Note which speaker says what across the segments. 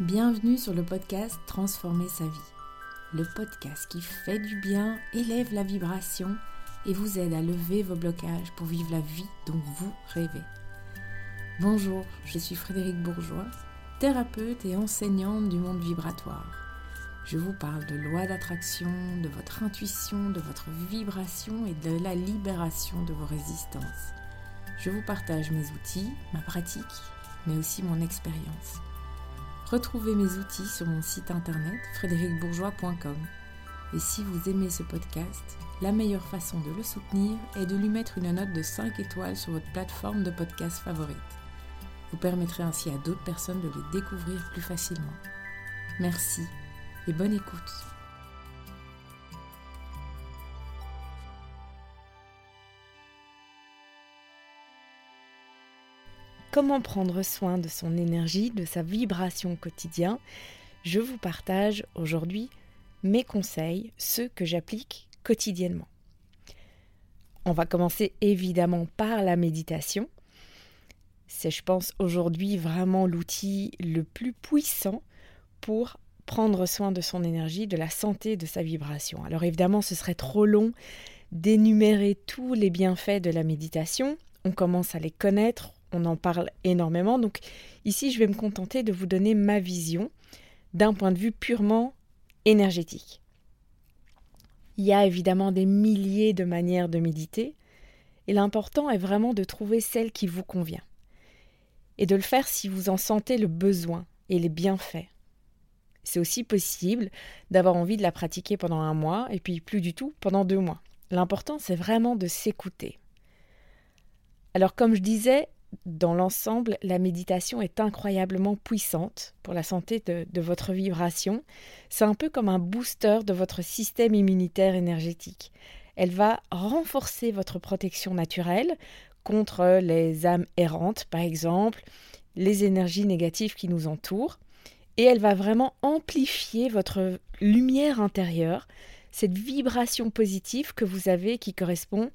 Speaker 1: Bienvenue sur le podcast Transformer sa vie. Le podcast qui fait du bien, élève la vibration et vous aide à lever vos blocages pour vivre la vie dont vous rêvez. Bonjour, je suis Frédéric Bourgeois, thérapeute et enseignante du monde vibratoire. Je vous parle de loi d'attraction, de votre intuition, de votre vibration et de la libération de vos résistances. Je vous partage mes outils, ma pratique, mais aussi mon expérience. Retrouvez mes outils sur mon site internet frédéricbourgeois.com. Et si vous aimez ce podcast, la meilleure façon de le soutenir est de lui mettre une note de 5 étoiles sur votre plateforme de podcast favorite. Vous permettrez ainsi à d'autres personnes de les découvrir plus facilement. Merci et bonne écoute. Comment prendre soin de son énergie, de sa vibration quotidien Je vous partage aujourd'hui mes conseils, ceux que j'applique quotidiennement. On va commencer évidemment par la méditation. C'est, je pense, aujourd'hui vraiment l'outil le plus puissant pour prendre soin de son énergie, de la santé, de sa vibration. Alors évidemment, ce serait trop long d'énumérer tous les bienfaits de la méditation. On commence à les connaître, on en parle énormément. Donc ici, je vais me contenter de vous donner ma vision d'un point de vue purement énergétique. Il y a évidemment des milliers de manières de méditer, et l'important est vraiment de trouver celle qui vous convient, et de le faire si vous en sentez le besoin et les bienfaits. C'est aussi possible d'avoir envie de la pratiquer pendant un mois, et puis plus du tout pendant deux mois. L'important, c'est vraiment de s'écouter. Alors comme je disais, dans l'ensemble, la méditation est incroyablement puissante pour la santé de, votre vibration. C'est un peu comme un booster de votre système immunitaire énergétique. Elle va renforcer votre protection naturelle contre les âmes errantes, par exemple, les énergies négatives qui nous entourent. Et elle va vraiment amplifier votre lumière intérieure, cette vibration positive que vous avez qui correspond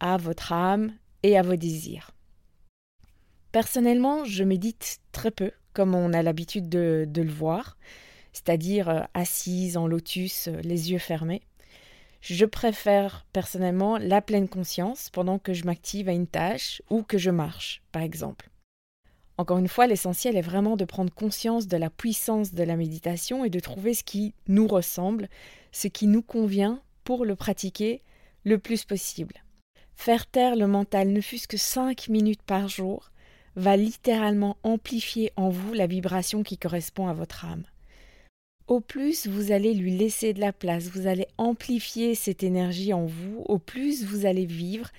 Speaker 1: à votre âme et à vos désirs. Personnellement, je médite très peu, comme on a l'habitude de, le voir, c'est-à-dire euh, assise en lotus, euh, les yeux fermés. Je préfère personnellement la pleine conscience pendant que je m'active à une tâche ou que je marche, par exemple. Encore une fois, l'essentiel est vraiment de prendre conscience de la puissance de la méditation et de trouver ce qui nous ressemble, ce qui nous convient pour le pratiquer le plus possible. Faire taire le mental ne fût-ce que cinq minutes par jour va littéralement amplifier en vous la vibration qui correspond à votre âme. Au plus vous allez lui laisser de la place, vous allez amplifier cette énergie en vous, au plus vous allez vivre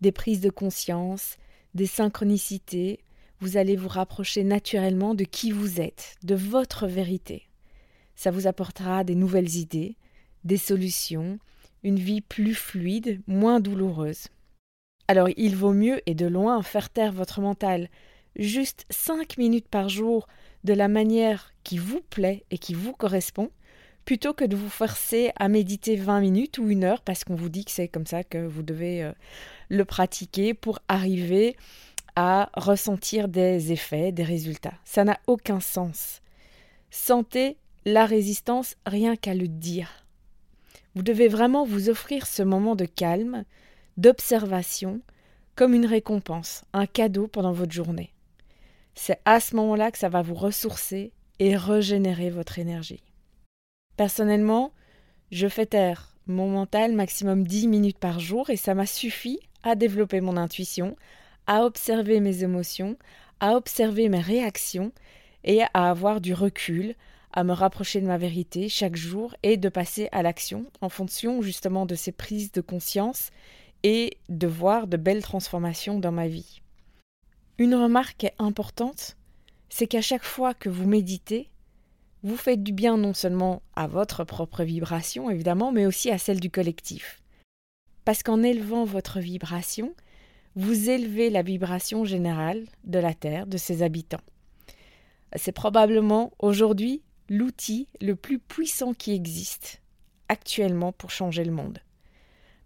Speaker 1: des prises de conscience, des synchronicités, vous allez vous rapprocher naturellement de qui vous êtes, de votre vérité. Ça vous apportera des nouvelles idées, des solutions, une vie plus fluide, moins douloureuse. Alors il vaut mieux et de loin faire taire votre mental, juste cinq minutes par jour, de la manière qui vous plaît et qui vous correspond, plutôt que de vous forcer à méditer 20 minutes ou une heure parce qu'on vous dit que c'est comme ça que vous devez euh, le pratiquer pour arriver à ressentir des effets, des résultats. Ça n'a aucun sens. Sentez la résistance rien qu'à le dire. Vous devez vraiment vous offrir ce moment de calme, d'observation comme une récompense, un cadeau pendant votre journée. C'est à ce moment-là que ça va vous ressourcer et régénérer votre énergie. Personnellement, je fais taire mon mental maximum 10 minutes par jour et ça m'a suffi à développer mon intuition, à observer mes émotions, à observer mes réactions et à avoir du recul, à me rapprocher de ma vérité chaque jour et de passer à l'action en fonction justement de ces prises de conscience et de voir de belles transformations dans ma vie. Une remarque importante, c'est qu'à chaque fois que vous méditez, vous faites du bien non seulement à votre propre vibration, évidemment, mais aussi à celle du collectif. Parce qu'en élevant votre vibration, vous élevez la vibration générale de la Terre, de ses habitants. C'est probablement aujourd'hui l'outil le plus puissant qui existe actuellement pour changer le monde.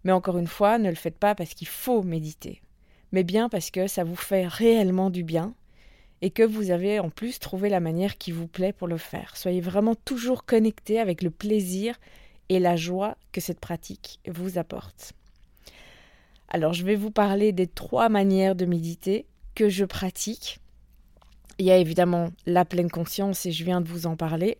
Speaker 1: Mais encore une fois, ne le faites pas parce qu'il faut méditer, mais bien parce que ça vous fait réellement du bien et que vous avez en plus trouvé la manière qui vous plaît pour le faire. Soyez vraiment toujours connecté avec le plaisir et la joie que cette pratique vous apporte. Alors je vais vous parler des trois manières de méditer que je pratique. Il y a évidemment la pleine conscience et je viens de vous en parler.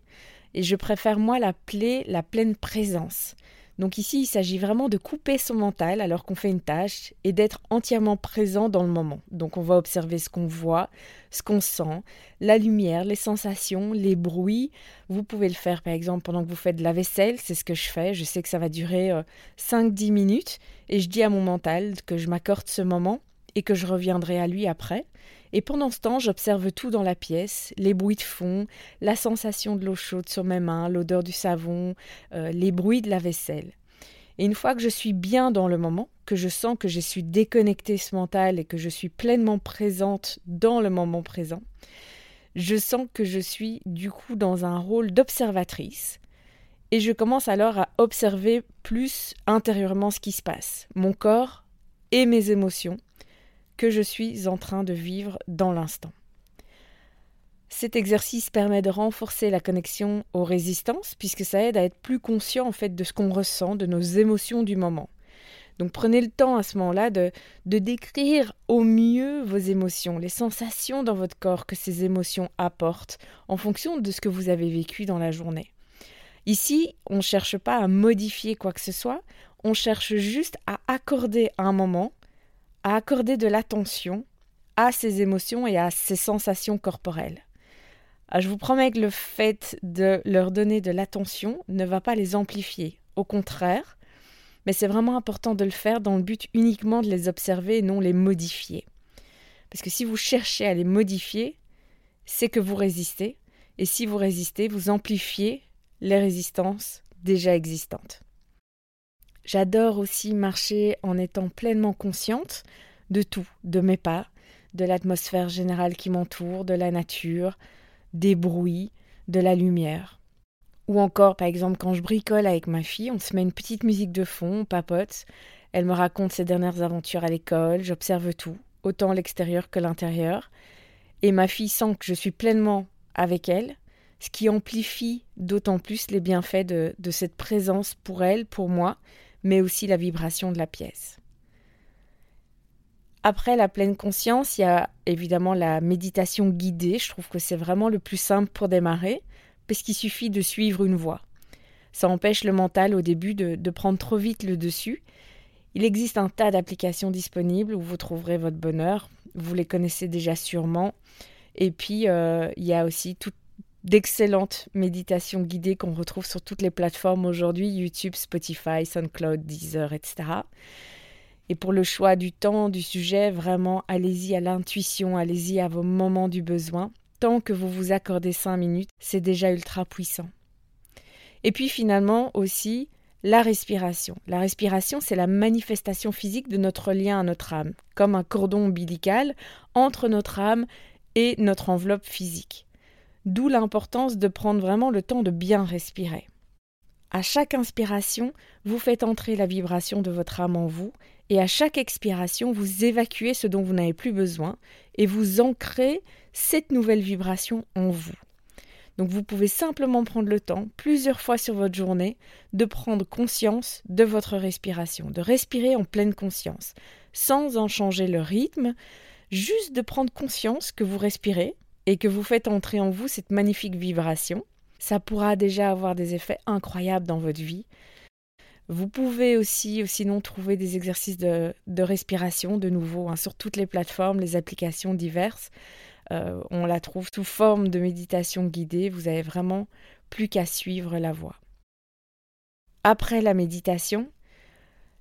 Speaker 1: Et je préfère moi l'appeler la pleine présence. Donc ici, il s'agit vraiment de couper son mental alors qu'on fait une tâche et d'être entièrement présent dans le moment. Donc on va observer ce qu'on voit, ce qu'on sent, la lumière, les sensations, les bruits. Vous pouvez le faire par exemple pendant que vous faites de la vaisselle, c'est ce que je fais. Je sais que ça va durer 5-10 euh, minutes et je dis à mon mental que je m'accorde ce moment et que je reviendrai à lui après. Et pendant ce temps, j'observe tout dans la pièce, les bruits de fond, la sensation de l'eau chaude sur mes mains, l'odeur du savon, euh, les bruits de la vaisselle. Et une fois que je suis bien dans le moment, que je sens que je suis déconnectée ce mental et que je suis pleinement présente dans le moment présent, je sens que je suis du coup dans un rôle d'observatrice. Et je commence alors à observer plus intérieurement ce qui se passe, mon corps et mes émotions, que je suis en train de vivre dans l'instant. Cet exercice permet de renforcer la connexion aux résistances puisque ça aide à être plus conscient en fait de ce qu'on ressent, de nos émotions du moment. Donc prenez le temps à ce moment-là de, de décrire au mieux vos émotions, les sensations dans votre corps que ces émotions apportent en fonction de ce que vous avez vécu dans la journée. Ici, on ne cherche pas à modifier quoi que ce soit, on cherche juste à accorder un moment à accorder de l'attention à ces émotions et à ces sensations corporelles. Ah, je vous promets que le fait de leur donner de l'attention ne va pas les amplifier. Au contraire, mais c'est vraiment important de le faire dans le but uniquement de les observer et non les modifier. Parce que si vous cherchez à les modifier, c'est que vous résistez, et si vous résistez, vous amplifiez les résistances déjà existantes. J'adore aussi marcher en étant pleinement consciente de tout, de mes pas, de l'atmosphère générale qui m'entoure, de la nature, des bruits, de la lumière. Ou encore, par exemple, quand je bricole avec ma fille, on se met une petite musique de fond, on papote, elle me raconte ses dernières aventures à l'école, j'observe tout, autant l'extérieur que l'intérieur, et ma fille sent que je suis pleinement avec elle, ce qui amplifie d'autant plus les bienfaits de, de cette présence pour elle, pour moi, mais aussi la vibration de la pièce. Après la pleine conscience, il y a évidemment la méditation guidée. Je trouve que c'est vraiment le plus simple pour démarrer, parce qu'il suffit de suivre une voie. Ça empêche le mental au début de, prendre trop vite le dessus. Il existe un tas d'applications disponibles où vous trouverez votre bonheur. Vous les connaissez déjà sûrement. Et puis, euh, il y a aussi toutes d'excellentes méditations guidées qu'on retrouve sur toutes les plateformes aujourd'hui, YouTube, Spotify, SoundCloud, Deezer, etc. Et pour le choix du temps, du sujet, vraiment, allez-y à l'intuition, allez-y à vos moments du besoin. Tant que vous vous accordez cinq minutes, c'est déjà ultra puissant. Et puis finalement aussi, la respiration. La respiration, c'est la manifestation physique de notre lien à notre âme, comme un cordon ombilical entre notre âme et notre enveloppe physique. D'où l'importance de prendre vraiment le temps de bien respirer. À chaque inspiration, vous faites entrer la vibration de votre âme en vous, et à chaque expiration, vous évacuez ce dont vous n'avez plus besoin, et vous ancrez cette nouvelle vibration en vous. Donc vous pouvez simplement prendre le temps, plusieurs fois sur votre journée, de prendre conscience de votre respiration, de respirer en pleine conscience, sans en changer le rythme, juste de prendre conscience que vous respirez, et que vous faites entrer en vous cette magnifique vibration, ça pourra déjà avoir des effets incroyables dans votre vie. Vous pouvez aussi, sinon, trouver des exercices de, respiration de nouveau hein, sur toutes les plateformes, les applications diverses. Euh, on la trouve sous forme de méditation guidée. Vous avez vraiment plus qu'à suivre la voie. Après la méditation,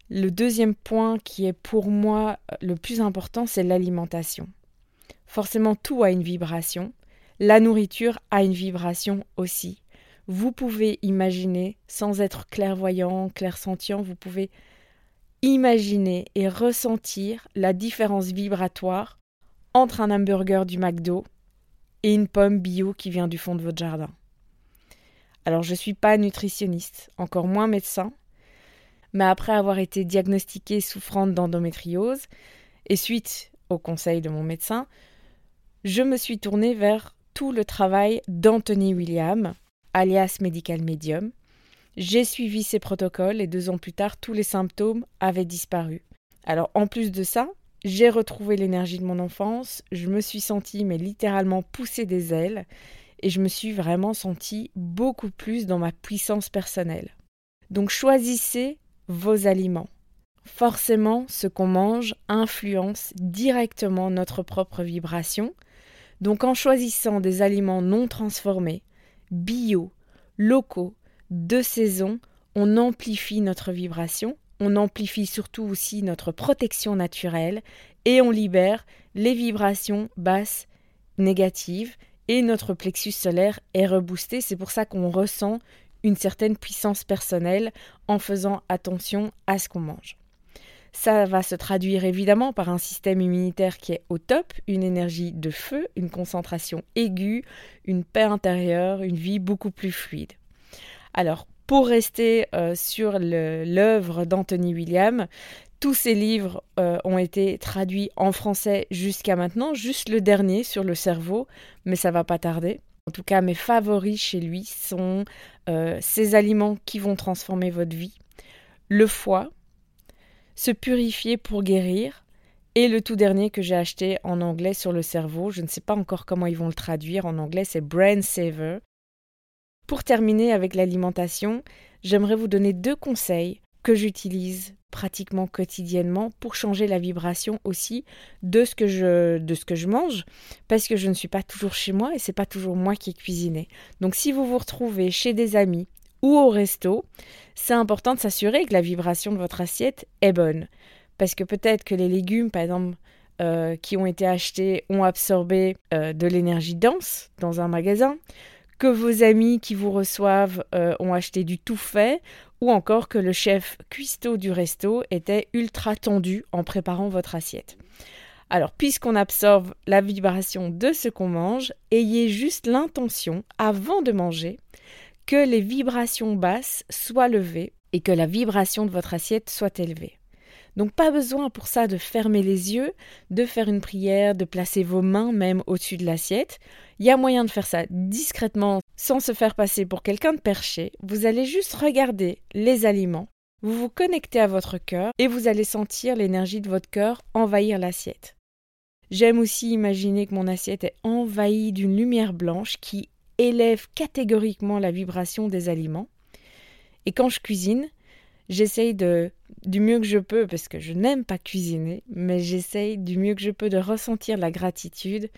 Speaker 1: le deuxième point qui est pour moi le plus important, c'est l'alimentation. Forcément, tout a une vibration. La nourriture a une vibration aussi. Vous pouvez imaginer, sans être clairvoyant, clairsentient, vous pouvez imaginer et ressentir la différence vibratoire entre un hamburger du McDo et une pomme bio qui vient du fond de votre jardin. Alors je ne suis pas nutritionniste, encore moins médecin, mais après avoir été diagnostiquée souffrante d'endométriose, et suite au conseil de mon médecin, je me suis tournée vers tout le travail d'Anthony William, alias Medical Medium. J'ai suivi ses protocoles et deux ans plus tard, tous les symptômes avaient disparu. Alors en plus de ça, j'ai retrouvé l'énergie de mon enfance, je me suis sentie mais littéralement pousser des ailes et je me suis vraiment sentie beaucoup plus dans ma puissance personnelle. Donc choisissez vos aliments. Forcément, ce qu'on mange influence directement notre propre vibration. Donc en choisissant des aliments non transformés, bio, locaux, de saison, on amplifie notre vibration, on amplifie surtout aussi notre protection naturelle et on libère les vibrations basses négatives et notre plexus solaire est reboosté. C'est pour ça qu'on ressent une certaine puissance personnelle en faisant attention à ce qu'on mange. Ça va se traduire évidemment par un système immunitaire qui est au top, une énergie de feu, une concentration aiguë, une paix intérieure, une vie beaucoup plus fluide. Alors, pour rester euh, sur l'œuvre d'Anthony William, tous ses livres euh, ont été traduits en français jusqu'à maintenant, juste le dernier sur le cerveau, mais ça va pas tarder. En tout cas, mes favoris chez lui sont euh, ces aliments qui vont transformer votre vie, le foie, se purifier pour guérir, et le tout dernier que j'ai acheté en anglais sur le cerveau, je ne sais pas encore comment ils vont le traduire en anglais, c'est Brain Saver. Pour terminer avec l'alimentation, j'aimerais vous donner deux conseils que j'utilise pratiquement quotidiennement pour changer la vibration aussi de ce que je de ce que je mange parce que je ne suis pas toujours chez moi et c'est pas toujours moi qui ai cuisiné. Donc si vous vous retrouvez chez des amis ou au resto, c'est important de s'assurer que la vibration de votre assiette est bonne parce que peut-être que les légumes par exemple euh, qui ont été achetés ont absorbé euh, de l'énergie dense dans un magasin, que vos amis qui vous reçoivent euh, ont acheté du tout fait ou encore que le chef cuistot du resto était ultra tendu en préparant votre assiette. Alors, puisqu'on absorbe la vibration de ce qu'on mange, ayez juste l'intention, avant de manger, que les vibrations basses soient levées et que la vibration de votre assiette soit élevée. Donc pas besoin pour ça de fermer les yeux, de faire une prière, de placer vos mains même au-dessus de l'assiette. Il y a moyen de faire ça discrètement sans se faire passer pour quelqu'un de perché. Vous allez juste regarder les aliments, vous vous connectez à votre cœur et vous allez sentir l'énergie de votre cœur envahir l'assiette. J'aime aussi imaginer que mon assiette est envahie d'une lumière blanche qui élève catégoriquement la vibration des aliments. Et quand je cuisine, j'essaye de du mieux que je peux, parce que je n'aime pas cuisiner, mais j'essaye du mieux que je peux de ressentir la gratitude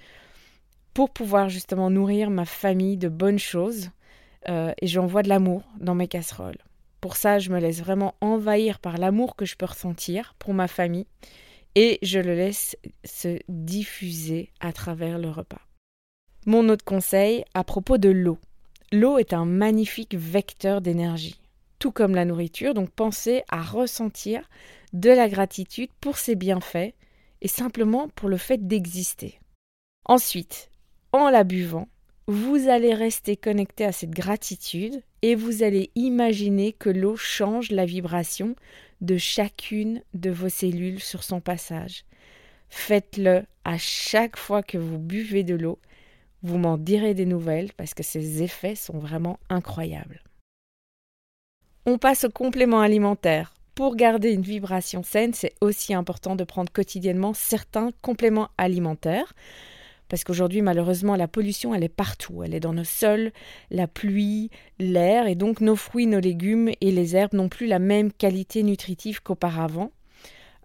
Speaker 1: pour pouvoir justement nourrir ma famille de bonnes choses. Euh, et j'envoie de l'amour dans mes casseroles. Pour ça, je me laisse vraiment envahir par l'amour que je peux ressentir pour ma famille et je le laisse se diffuser à travers le repas. Mon autre conseil à propos de l'eau. L'eau est un magnifique vecteur d'énergie tout comme la nourriture. Donc pensez à ressentir de la gratitude pour ses bienfaits et simplement pour le fait d'exister. Ensuite, en la buvant, vous allez rester connecté à cette gratitude et vous allez imaginer que l'eau change la vibration de chacune de vos cellules sur son passage. Faites-le à chaque fois que vous buvez de l'eau. Vous m'en direz des nouvelles parce que ces effets sont vraiment incroyables. On passe au complément alimentaire. Pour garder une vibration saine, c'est aussi important de prendre quotidiennement certains compléments alimentaires. Parce qu'aujourd'hui, malheureusement, la pollution, elle est partout. Elle est dans nos sols, la pluie, l'air, et donc nos fruits, nos légumes et les herbes n'ont plus la même qualité nutritive qu'auparavant.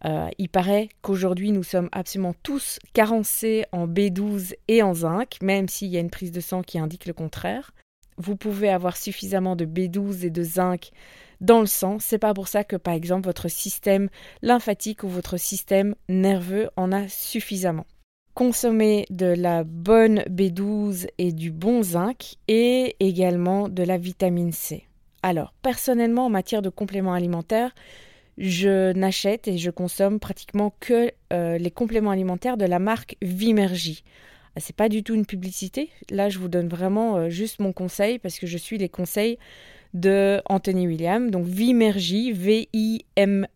Speaker 1: Euh, il paraît qu'aujourd'hui, nous sommes absolument tous carencés en B12 et en zinc, même s'il y a une prise de sang qui indique le contraire vous pouvez avoir suffisamment de B12 et de zinc dans le sang. C'est pas pour ça que par exemple votre système lymphatique ou votre système nerveux en a suffisamment. Consommez de la bonne B12 et du bon zinc et également de la vitamine C. Alors, personnellement, en matière de compléments alimentaires, je n'achète et je consomme pratiquement que euh, les compléments alimentaires de la marque Vimergy. Ah, c'est pas du tout une publicité. Là, je vous donne vraiment euh, juste mon conseil parce que je suis les conseils de Anthony William, donc Vimergy, V-I-M-E-R-G-Y.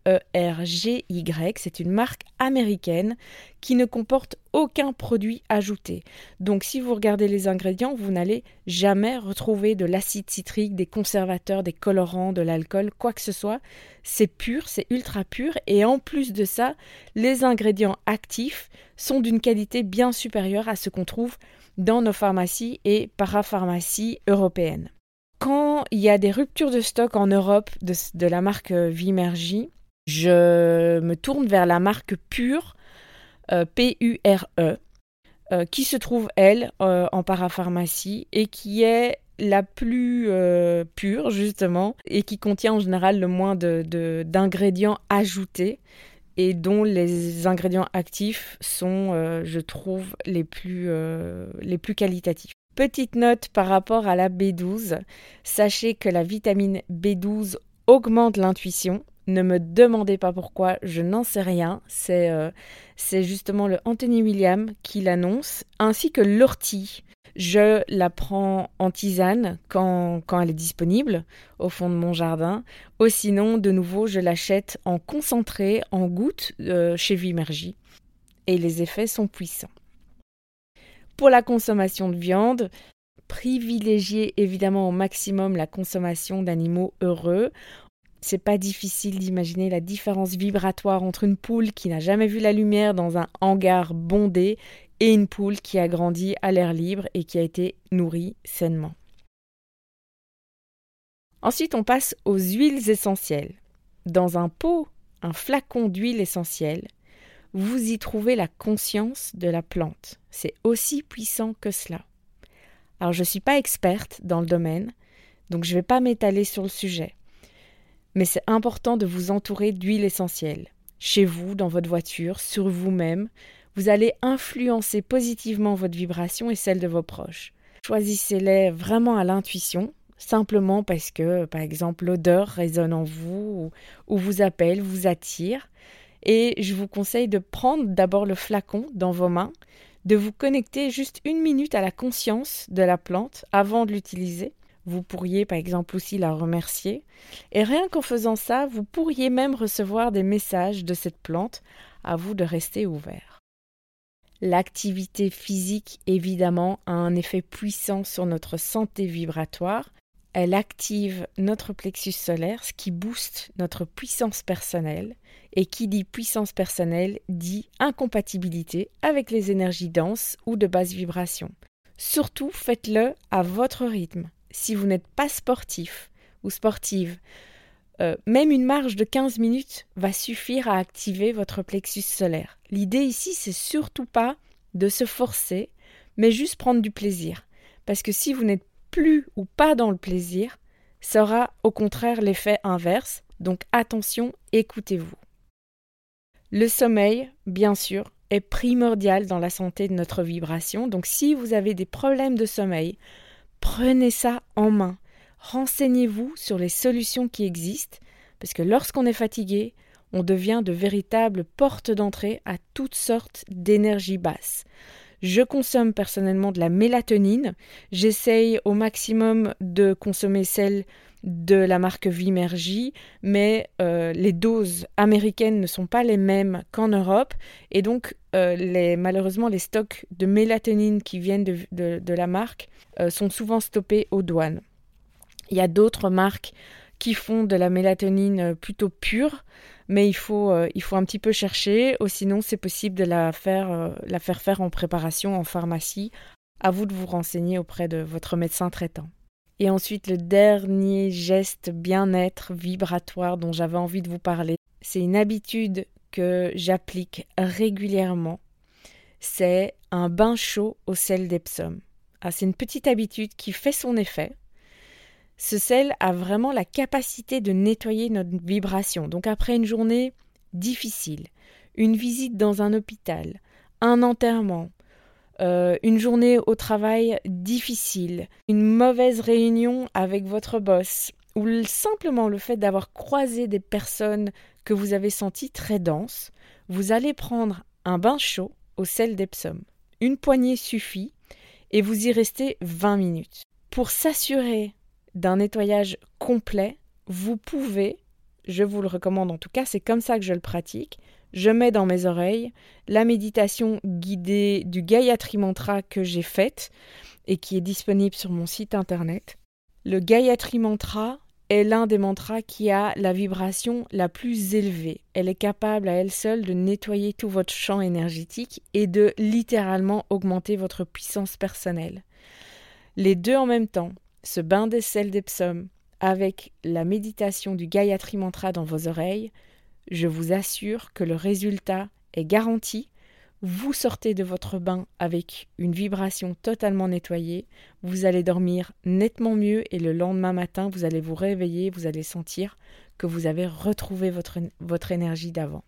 Speaker 1: C'est une marque américaine qui ne comporte aucun produit ajouté. Donc si vous regardez les ingrédients, vous n'allez jamais retrouver de l'acide citrique, des conservateurs, des colorants, de l'alcool, quoi que ce soit. C'est pur, c'est ultra pur et en plus de ça, les ingrédients actifs sont d'une qualité bien supérieure à ce qu'on trouve dans nos pharmacies et parapharmacies européennes. Quand il y a des ruptures de stock en Europe de, la marque Vimergy, je me tourne vers la marque Pure, euh, P-U-R-E, euh, qui se trouve, elle, euh, en parapharmacie et qui est la plus pure, justement, et qui contient en général le moins d'ingrédients ajoutés et dont les ingrédients actifs sont, euh, je trouve, les plus, euh, les plus qualitatifs. Petite note par rapport à la B12, sachez que la vitamine B12 augmente l'intuition. Ne me demandez pas pourquoi, je n'en sais rien. C'est euh, justement le Anthony William qui l'annonce, ainsi que l'ortie. Je la prends en tisane quand, elle est disponible au fond de mon jardin. Ou sinon, de nouveau, je l'achète en concentré, en gouttes euh, chez Vimergy. Et les effets sont puissants. Pour la consommation de viande, privilégiez évidemment au maximum la consommation d'animaux heureux. C'est pas difficile d'imaginer la différence vibratoire entre une poule qui n'a jamais vu la lumière dans un hangar bondé et une poule qui a grandi à l'air libre et qui a été nourrie sainement. Ensuite, on passe aux huiles essentielles. Dans un pot, un flacon d'huile essentielle, vous y trouvez la conscience de la plante. C'est aussi puissant que cela. Alors, je ne suis pas experte dans le domaine, donc je ne vais pas m'étaler sur le sujet. Mais c'est important de vous entourer d'huile essentielle, chez vous, dans votre voiture, sur vous-même, vous allez influencer positivement votre vibration et celle de vos proches. Choisissez-les vraiment à l'intuition, simplement parce que, par exemple, l'odeur résonne en vous ou, vous appelle, vous attire. Et je vous conseille de prendre d'abord le flacon dans vos mains, de vous connecter juste une minute à la conscience de la plante avant de l'utiliser. Vous pourriez par exemple aussi la remercier. Et rien qu'en faisant ça, vous pourriez même recevoir des messages de cette plante. À vous de rester ouvert. L'activité physique, évidemment, a un effet puissant sur notre santé vibratoire. Elle active notre plexus solaire, ce qui booste notre puissance personnelle. Et qui dit puissance personnelle dit incompatibilité avec les énergies denses ou de basse vibration. Surtout, faites-le à votre rythme. Si vous n'êtes pas sportif ou sportive, euh, même une marge de 15 minutes va suffire à activer votre plexus solaire. L'idée ici, c'est surtout pas de se forcer, mais juste prendre du plaisir. Parce que si vous n'êtes plus ou pas dans le plaisir, ça aura au contraire l'effet inverse. Donc attention, écoutez-vous. Le sommeil, bien sûr, est primordial dans la santé de notre vibration. Donc si vous avez des problèmes de sommeil, prenez ça en main. Renseignez-vous sur les solutions qui existent, parce que lorsqu'on est fatigué, on devient de véritables portes d'entrée à toutes sortes d'énergies basses. Je consomme personnellement de la mélatonine. J'essaye au maximum de consommer celle de la marque Vimergy, mais euh, les doses américaines ne sont pas les mêmes qu'en Europe, et donc euh, malheureusement les stocks de mélatonine qui viennent de, la marque euh, sont souvent stoppés aux douanes. Il y a d'autres marques qui font de la mélatonine plutôt pure, mais il faut, euh, il faut un petit peu chercher, ou sinon c'est possible de la faire, euh, la faire faire en préparation en pharmacie. À vous de vous renseigner auprès de votre médecin traitant. Et ensuite, le dernier geste bien-être vibratoire dont j'avais envie de vous parler, c'est une habitude que j'applique régulièrement. C'est un bain chaud au sel d'Epsom. Ah, c'est une petite habitude qui fait son effet. Ce sel a vraiment la capacité de nettoyer notre vibration. Donc après une journée difficile, une visite dans un hôpital, un enterrement, euh, une journée au travail difficile, une mauvaise réunion avec votre boss, ou simplement le fait d'avoir croisé des personnes que vous avez senties très denses, vous allez prendre un bain chaud au sel d'Epsom. Une poignée suffit et vous y restez 20 minutes. Pour s'assurer d'un nettoyage complet, vous pouvez, je vous le recommande en tout cas, c'est comme ça que je le pratique, je mets dans mes oreilles la méditation guidée du Gayatri Mantra que j'ai faite et qui est disponible sur mon site internet. Le Gayatri Mantra est l'un des mantras qui a la vibration la plus élevée. Elle est capable à elle seule de nettoyer tout votre champ énergétique et de littéralement augmenter votre puissance personnelle. Les deux en même temps, ce bain des sels des psaumes avec la méditation du Gayatri Mantra dans vos oreilles, je vous assure que le résultat est garanti. Vous sortez de votre bain avec une vibration totalement nettoyée, vous allez dormir nettement mieux et le lendemain matin, vous allez vous réveiller, vous allez sentir que vous avez retrouvé votre, votre énergie d'avant.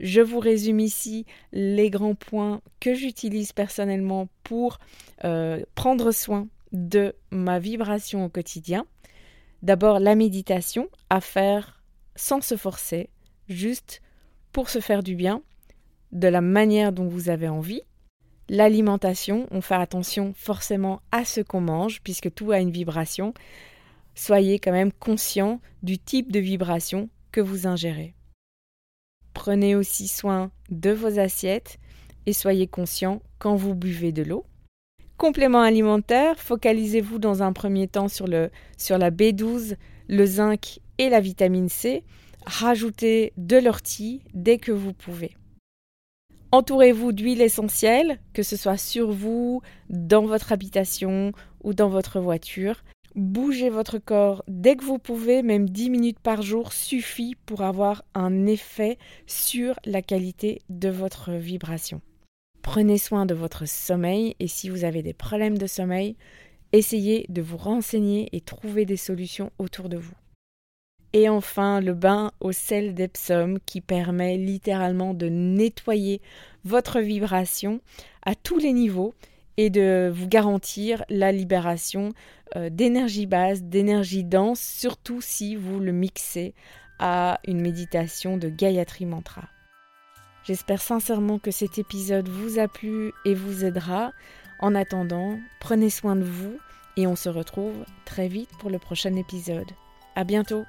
Speaker 1: Je vous résume ici les grands points que j'utilise personnellement pour euh, prendre soin de ma vibration au quotidien. D'abord la méditation à faire sans se forcer, juste pour se faire du bien, de la manière dont vous avez envie. L'alimentation, on fait attention forcément à ce qu'on mange, puisque tout a une vibration. Soyez quand même conscient du type de vibration que vous ingérez. Prenez aussi soin de vos assiettes et soyez conscient quand vous buvez de l'eau. Complément alimentaire, focalisez-vous dans un premier temps sur, sur la B12, le zinc et la vitamine C rajoutez de l'ortie dès que vous pouvez. Entourez-vous d'huile essentielle, que ce soit sur vous, dans votre habitation ou dans votre voiture. Bougez votre corps dès que vous pouvez, même 10 minutes par jour suffit pour avoir un effet sur la qualité de votre vibration. Prenez soin de votre sommeil et si vous avez des problèmes de sommeil, essayez de vous renseigner et trouver des solutions autour de vous. Et enfin, le bain au sel d'Epsom qui permet littéralement de nettoyer votre vibration à tous les niveaux et de vous garantir la libération euh, d'énergie basse, d'énergie dense, surtout si vous le mixez à une méditation de Gayatri Mantra. J'espère sincèrement que cet épisode vous a plu et vous aidera. En attendant, prenez soin de vous et on se retrouve très vite pour le prochain épisode. À bientôt!